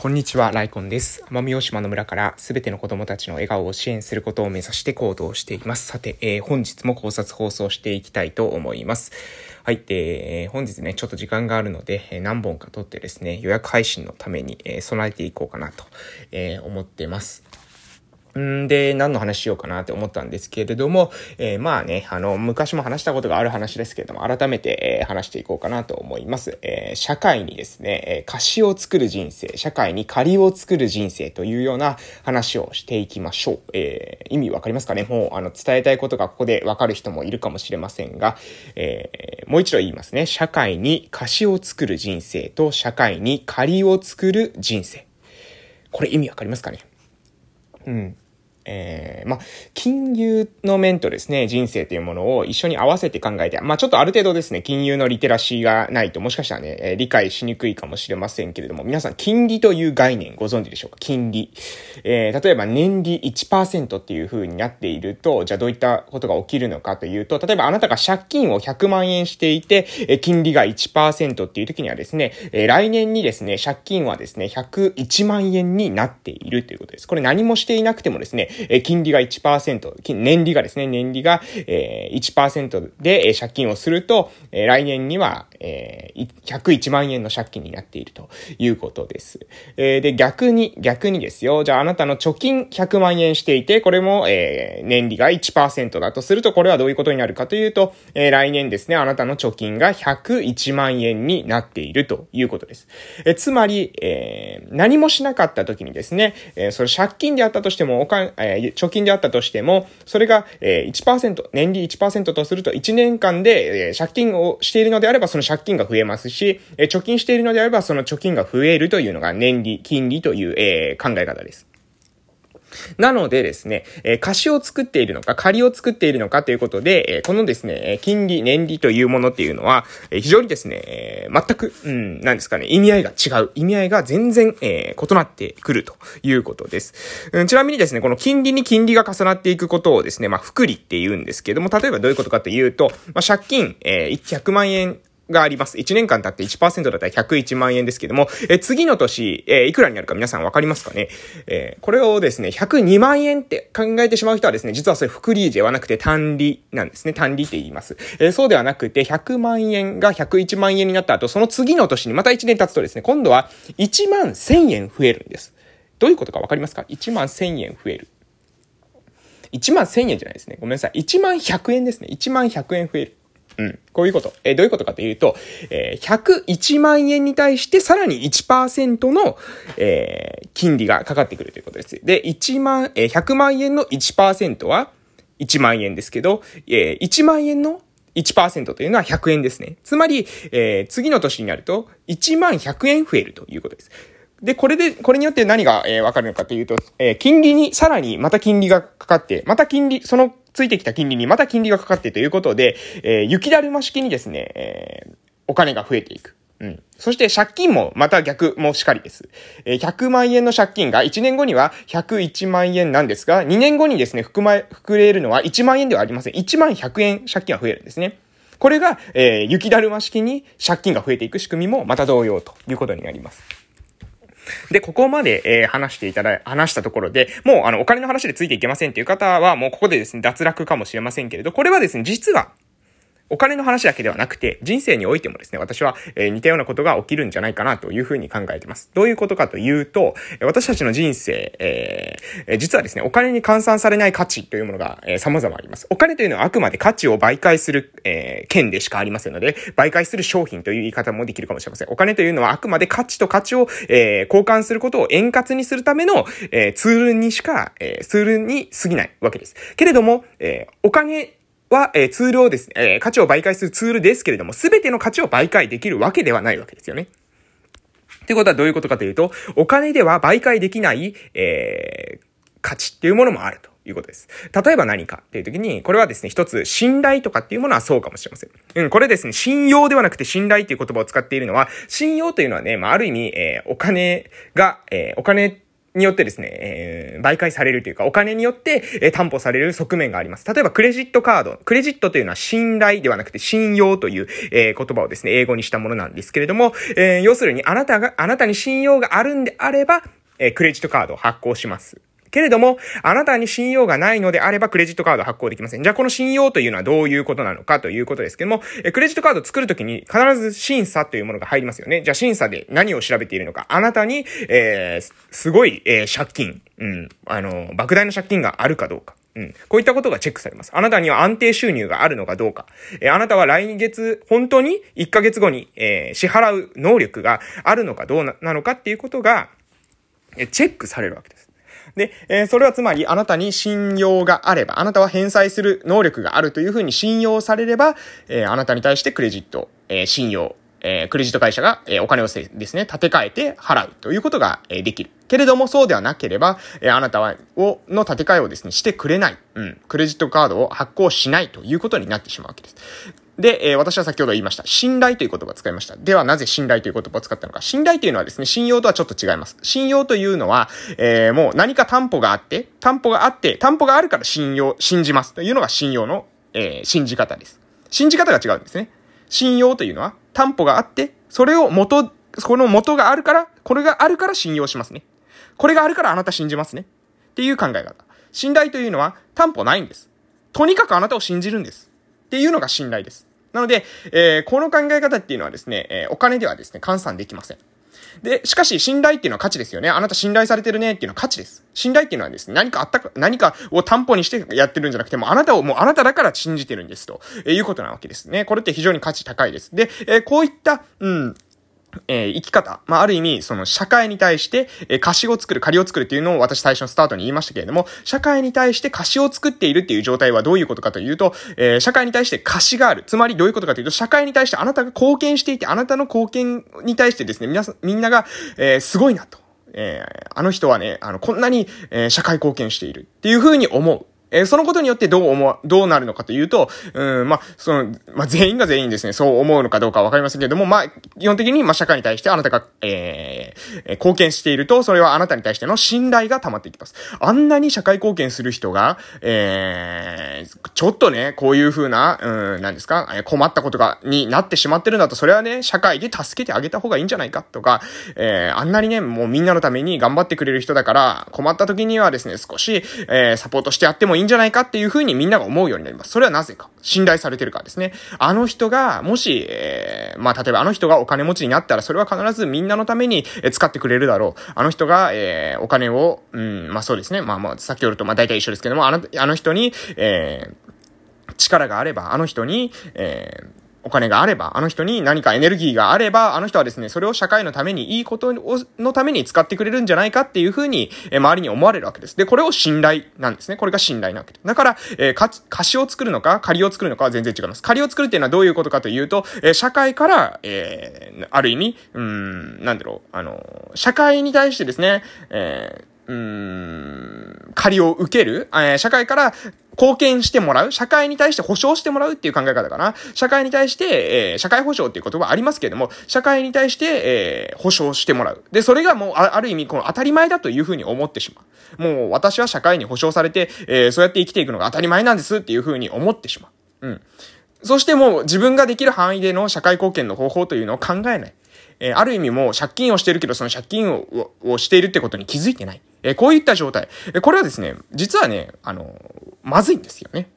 こんにちは、ライコンです。奄美大島の村からすべての子供たちの笑顔を支援することを目指して行動していきます。さて、えー、本日も考察放送していきたいと思います。はい、えー、本日ね、ちょっと時間があるので、え何本か撮ってですね、予約配信のために、え備えていこうかなと、え思ってます。んで、何の話しようかなって思ったんですけれども、えー、まあね、あの、昔も話したことがある話ですけれども、改めて、えー、話していこうかなと思います。えー、社会にですね、え貸しを作る人生、社会に借りを作る人生というような話をしていきましょう。え意味わかりますかね？もう、あの、伝えたいことがここでわかる人もいるかもしれませんが、えもう一度言いますね。社会に貸しを作る人生と社会に借りを作る人生。これ意味わかりますかね？うん。えー、まあ、金融の面とですね、人生というものを一緒に合わせて考えて、まあ、ちょっとある程度ですね、金融のリテラシーがないともしかしたらね、えー、理解しにくいかもしれませんけれども、皆さん、金利という概念ご存知でしょうか？金利。えー、例えば年利1%っていう風になっていると、じゃあどういったことが起きるのかというと、例えばあなたが借金を100万円していて、えー、金利が1%っていう時にはですね、えー、来年にですね、借金はですね、101万円になっているということです。これ何もしていなくてもですね、え金利が1%、年利がですね、年利が、えー、1%で、え借金をすると、え来年には、えー、101万円の借金になっているということです。え、で、逆に、逆にですよ。じゃああなたの貯金100万円していて、これも、えー、年利が1%だとすると、これはどういうことになるかというと、えー、来年ですね、あなたの貯金が101万円になっているということです。えー、つまり、えー、何もしなかった時にですね、えー、それ借金であったとしても、おかえー、え貯金であったとしても、それが、えー、1%、年利1%とすると1年間で、えー、借金をしているのであれば、その借金が増えますし、えー、貯金しているのであれば、その貯金が増えるというのが年利、金利という、えー、考え方です。なのでですね、えー、貸しを作っているのか、借りを作っているのかということで、えー、このですね、金利、年利というものっていうのは、えー、非常にですね、え全く、うん、なんですかね、意味合いが違う。意味合いが全然、え異なってくるということです、うん。ちなみにですね、この金利に金利が重なっていくことをですね、まあ、複利って言うんですけども、例えばどういうことかというと、まあ、借金、え100万円があります。1年間経って1%だったら101万円ですけども、え次の年、えいくらになるか皆さんわかりますかね？え、これをですね、102万円って考えてしまう人はですね、実はそれ複利ではなくて単利なんですね。単利って言います。え、そうではなくて、100万円が101万円になった後、その次の年にまた1年経つとですね、今度は1万1000円増えるんです。どういうことかわかりますか ?1 万1000円増える。1万1000円じゃないですね。ごめんなさい。1万100円ですね。1万100円増える。うん。こういうこと。えー、どういうことかというと、えー、101万円に対してさらに1%の、えー、金利がかかってくるということです。で、1万、えー、100万円の1%は1万円ですけど、えー、1万円の1%というのは100円ですね。つまり、えー、次の年になると1万100円増えるということです。で、これで、これによって何が、えー、わかるのかというと、えー、金利に、さらにまた金利がかかって、また金利、そのついてきた金利にまた金利がかかってということで、えー、雪だるま式にですね、えー、お金が増えていく。うん。そして借金もまた逆もしかりです。えー、100万円の借金が1年後には101万円なんですが、2年後にですね、含ま、膨れるのは1万円ではありません。1万100円借金は増えるんですね。これが、えー、雪だるま式に借金が増えていく仕組みもまた同様ということになります。で、ここまで、えー、話していただ、話したところで、もう、あの、お金の話でついていけませんっていう方は、もうここでですね、脱落かもしれませんけれど、これはですね、実は、お金の話だけではなくて、人生においてもですね、私は、え、似たようなことが起きるんじゃないかなというふうに考えてます。どういうことかというと、私たちの人生、えー、実はですね、お金に換算されない価値というものが、えー、様々あります。お金というのはあくまで価値を媒介する、えー、剣でしかありませんので、媒介する商品という言い方もできるかもしれません。お金というのはあくまで価値と価値を、え、交換することを円滑にするための、えー、ツールにしか、えー、ツールに過ぎないわけです。けれども、え、お金は、えー、ツールをですね、えー、価値を媒介するツールですけれども、すべての価値を媒介できるわけではないわけですよね。ってことはどういうことかというと、お金では媒介できない、えー、価値っていうものもあると。いうことです。例えば何かっていう時に、これはですね、一つ、信頼とかっていうものはそうかもしれません。うん、これですね、信用ではなくて信頼っていう言葉を使っているのは、信用というのはね、まあ、ある意味、えー、お金が、えー、お金によってですね、えー、媒介されるというか、お金によって、えー、担保される側面があります。例えば、クレジットカード。クレジットというのは信頼ではなくて信用という、えー、言葉をですね、英語にしたものなんですけれども、えー、要するに、あなたが、あなたに信用があるんであれば、えー、クレジットカードを発行します。けれども、あなたに信用がないのであればクレジットカード発行できません。じゃあこの信用というのはどういうことなのかということですけども、えクレジットカードを作るときに必ず審査というものが入りますよね。じゃあ審査で何を調べているのか。あなたに、えー、すごい、えー、借金、うん、あの、莫大な借金があるかどうか。うん。こういったことがチェックされます。あなたには安定収入があるのかどうか。えー、あなたは来月、本当に1ヶ月後に、えー、支払う能力があるのかどうなのかっていうことが、えチェックされるわけです。で、えー、それはつまりあなたに信用があれば、あなたは返済する能力があるというふうに信用されれば、えー、あなたに対してクレジット、えー、信用、えー、クレジット会社が、えー、お金をですね、立て替えて払うということが、えー、できる。けれども、そうではなければ、え、あなたは、を、の立て替えをですね、してくれない。うん。クレジットカードを発行しないということになってしまうわけです。で、えー、私は先ほど言いました。信頼という言葉を使いました。では、なぜ信頼という言葉を使ったのか。信頼というのはですね、信用とはちょっと違います。信用というのは、えー、もう何か担保があって、担保があって、担保があるから信用、信じますというのが信用の、えー、信じ方です。信じ方が違うんですね。信用というのは、担保があって、それを元、この元があるから、これがあるから信用しますね。これがあるからあなた信じますね。っていう考え方。信頼というのは担保ないんです。とにかくあなたを信じるんです。っていうのが信頼です。なので、えー、この考え方っていうのはですね、えー、お金ではですね、換算できません。で、しかし、信頼っていうのは価値ですよね。あなた信頼されてるねっていうのは価値です。信頼っていうのはですね、何かあったか、何かを担保にしてやってるんじゃなくても、あなたをもうあなただから信じてるんですと、え、いうことなわけですね。これって非常に価値高いです。で、えー、こういった、うん、えー、生き方。まあ、ある意味、その社会に対して、えー、貸しを作る、借りを作るっていうのを私最初のスタートに言いましたけれども、社会に対して貸しを作っているっていう状態はどういうことかというと、えー、社会に対して貸しがある。つまりどういうことかというと、社会に対してあなたが貢献していて、あなたの貢献に対してですね、皆さん、みんなが、えー、すごいなと。えー、あの人はね、あの、こんなに、えー、社会貢献しているっていうふうに思う。えー、そのことによってどう思う、どうなるのかというと、うん、まあ、その、まあ、全員が全員ですね、そう思うのかどうかわかりませんけれども、まあ、基本的に、まあ、社会に対してあなたが、えー、貢献していると、それはあなたに対しての信頼が溜まっていきます。あんなに社会貢献する人が、えー、ちょっとね、こういう風な、うん、なんですか、困ったことが、になってしまってるんだと、それはね、社会で助けてあげた方がいいんじゃないかとか、えー、あんなにね、もうみんなのために頑張ってくれる人だから、困った時にはですね、少し、えー、サポートしてやってもいいいいんじゃないかっていう風にみんなが思うようになります。それはなぜか。信頼されてるからですね。あの人が、もし、えー、まあ、例えばあの人がお金持ちになったら、それは必ずみんなのために使ってくれるだろう。あの人が、えー、お金を、うん、まあそうですね。まあまあ、先ほどと、まあ大体一緒ですけども、あの、あの人に、えー、力があれば、あの人に、えー、お金があれば、あの人に何かエネルギーがあれば、あの人はですね、それを社会のために、いいことのために使ってくれるんじゃないかっていうふうに、え周りに思われるわけです。で、これを信頼なんですね。これが信頼なわけです。だから、えー、貸しを作るのか、借りを作るのかは全然違います。借りを作るっていうのはどういうことかというと、えー、社会から、えー、ある意味、うん、なんだろう、あの、社会に対してですね、えー、うん、借りを受ける、え、社会から貢献してもらう社会に対して保障してもらうっていう考え方かな。社会に対して、えー、社会保障っていう言葉ありますけれども、社会に対して、えー、保障してもらう。で、それがもう、ある意味、この当たり前だというふうに思ってしまう。もう、私は社会に保障されて、えー、そうやって生きていくのが当たり前なんですっていうふうに思ってしまう。うん。そしてもう、自分ができる範囲での社会貢献の方法というのを考えない。え、ある意味もう借金をしてるけど、その借金ををしているってことに気づいてない。え、こういった状態。え、これはですね、実はね、あのまずいんですよね。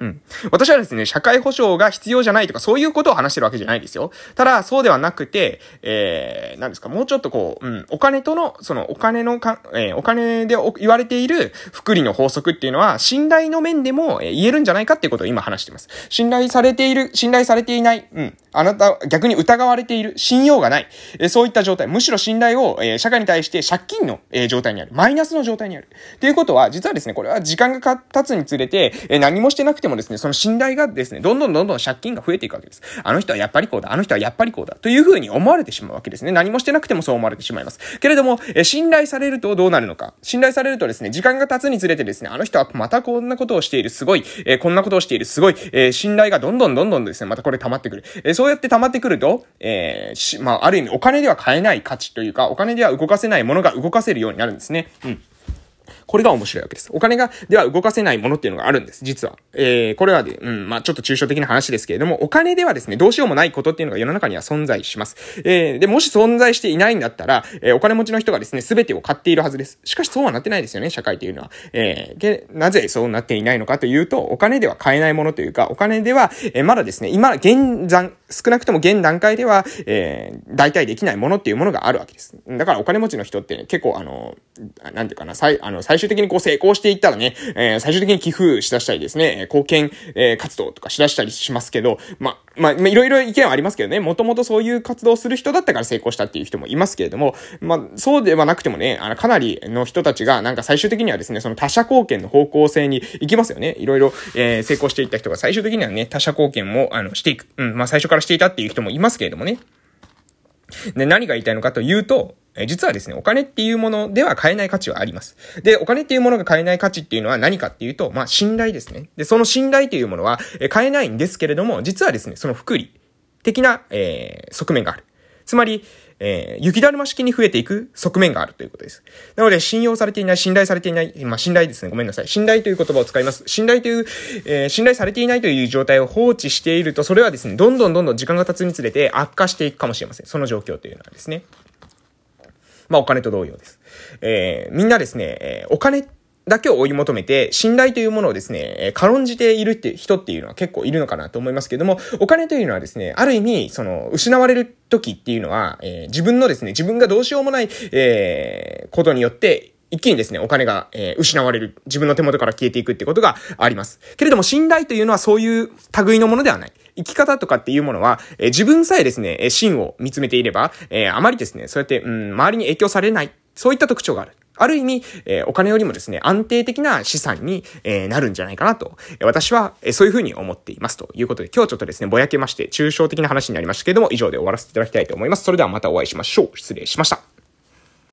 うん。私はですね、社会保障が必要じゃないとか、そういうことを話してるわけじゃないですよ。ただ、そうではなくて、えー、何ですか、もうちょっとこう、うん、お金との、その、お金のか、えー、お金で言われている福利の法則っていうのは、信頼の面でも、えー、言えるんじゃないかっていうことを今話してます。信頼されている、信頼されていない、うん。あなた、逆に疑われている、信用がない、えー、そういった状態、むしろ信頼を、えー、社会に対して借金の、えー、状態にある。マイナスの状態にある。っていうことは、実はですね、これは時間が経つにつれて、えー、何もしてなくててもですね、その信頼がですね、どんどんどんどん借金が増えていくわけです。あの人はやっぱりこうだ、あの人はやっぱりこうだ、という風に思われてしまうわけですね。何もしてなくてもそう思われてしまいます。けれども、え信頼されるとどうなるのか。信頼されるとですね、時間が経つにつれてですね、あの人はまたこんなことをしている、すごい、えこんなことをしている、すごい、え信頼がどんどんどんどんですね、またこれ溜まってくる。えそうやって溜まってくると、えー、まあ、ある意味お金では買えない価値というか、お金では動かせないものが動かせるようになるんですね。うん。これが面白いわけです。お金が、では動かせないものっていうのがあるんです、実は。えー、これはで、うん、まあちょっと抽象的な話ですけれども、お金ではですね、どうしようもないことっていうのが世の中には存在します。えー、で、もし存在していないんだったら、えー、お金持ちの人がですね、すべてを買っているはずです。しかしそうはなってないですよね、社会というのは。えー、なぜそうなっていないのかというと、お金では買えないものというか、お金では、えー、まだですね、今、現在、少なくとも現段階では、えー、代替できないものっていうものがあるわけです。だからお金持ちの人って、ね、結構あの、なんていうかな、最、あの、最終的にこう成功していったらね、えー、最終的に寄付しだしたりですね、貢献、えー、活動とかしだしたりしますけど、ま、まあ、いろいろ意見はありますけどね、もともとそういう活動をする人だったから成功したっていう人もいますけれども、まあ、そうではなくてもね、あの、かなりの人たちが、なんか最終的にはですね、その他者貢献の方向性に行きますよね。いろいろ、えー、成功していった人が最終的にはね、他者貢献も、あの、していく。うん、まあ、最初からからしていたっていう人もいますけれどもね。で、何が言いたいのかというと、え実はですね、お金っていうものでは買えない価値はあります。で、お金っていうものが買えない価値っていうのは何かっていうと、まあ、信頼ですね。で、その信頼というものは、え買えないんですけれども、実はですね、その福利的な、えー、側面がある。つまり、えー、雪だるま式に増えていく側面があるということです。なので、信用されていない、信頼されていない、まあ、信頼ですね。ごめんなさい。信頼という言葉を使います。信頼という、えー、信頼されていないという状態を放置していると、それはですね、どんどんどんどん時間が経つにつれて悪化していくかもしれません。その状況というのはですね。まあお金と同様です。えー、みんなですね、えー、お金だけを追い求めて、信頼というものをですね、軽んじているって人っていうのは結構いるのかなと思いますけども、お金というのはですね、ある意味、その、失われる時っていうのは、えー、自分のですね、自分がどうしようもない、えー、ことによって、一気にですね、お金が、えー、失われる。自分の手元から消えていくってことがあります。けれども、信頼というのはそういう類のものではない。生き方とかっていうものは、えー、自分さえですね、え真を見つめていれば、えー、あまりですね、そうやって、うん、周りに影響されない。そういった特徴がある。ある意味、え、お金よりもですね、安定的な資産に、え、なるんじゃないかなと、私は、え、そういうふうに思っています。ということで、今日ちょっとですね、ぼやけまして、抽象的な話になりましたけれども、以上で終わらせていただきたいと思います。それではまたお会いしましょう。失礼しました。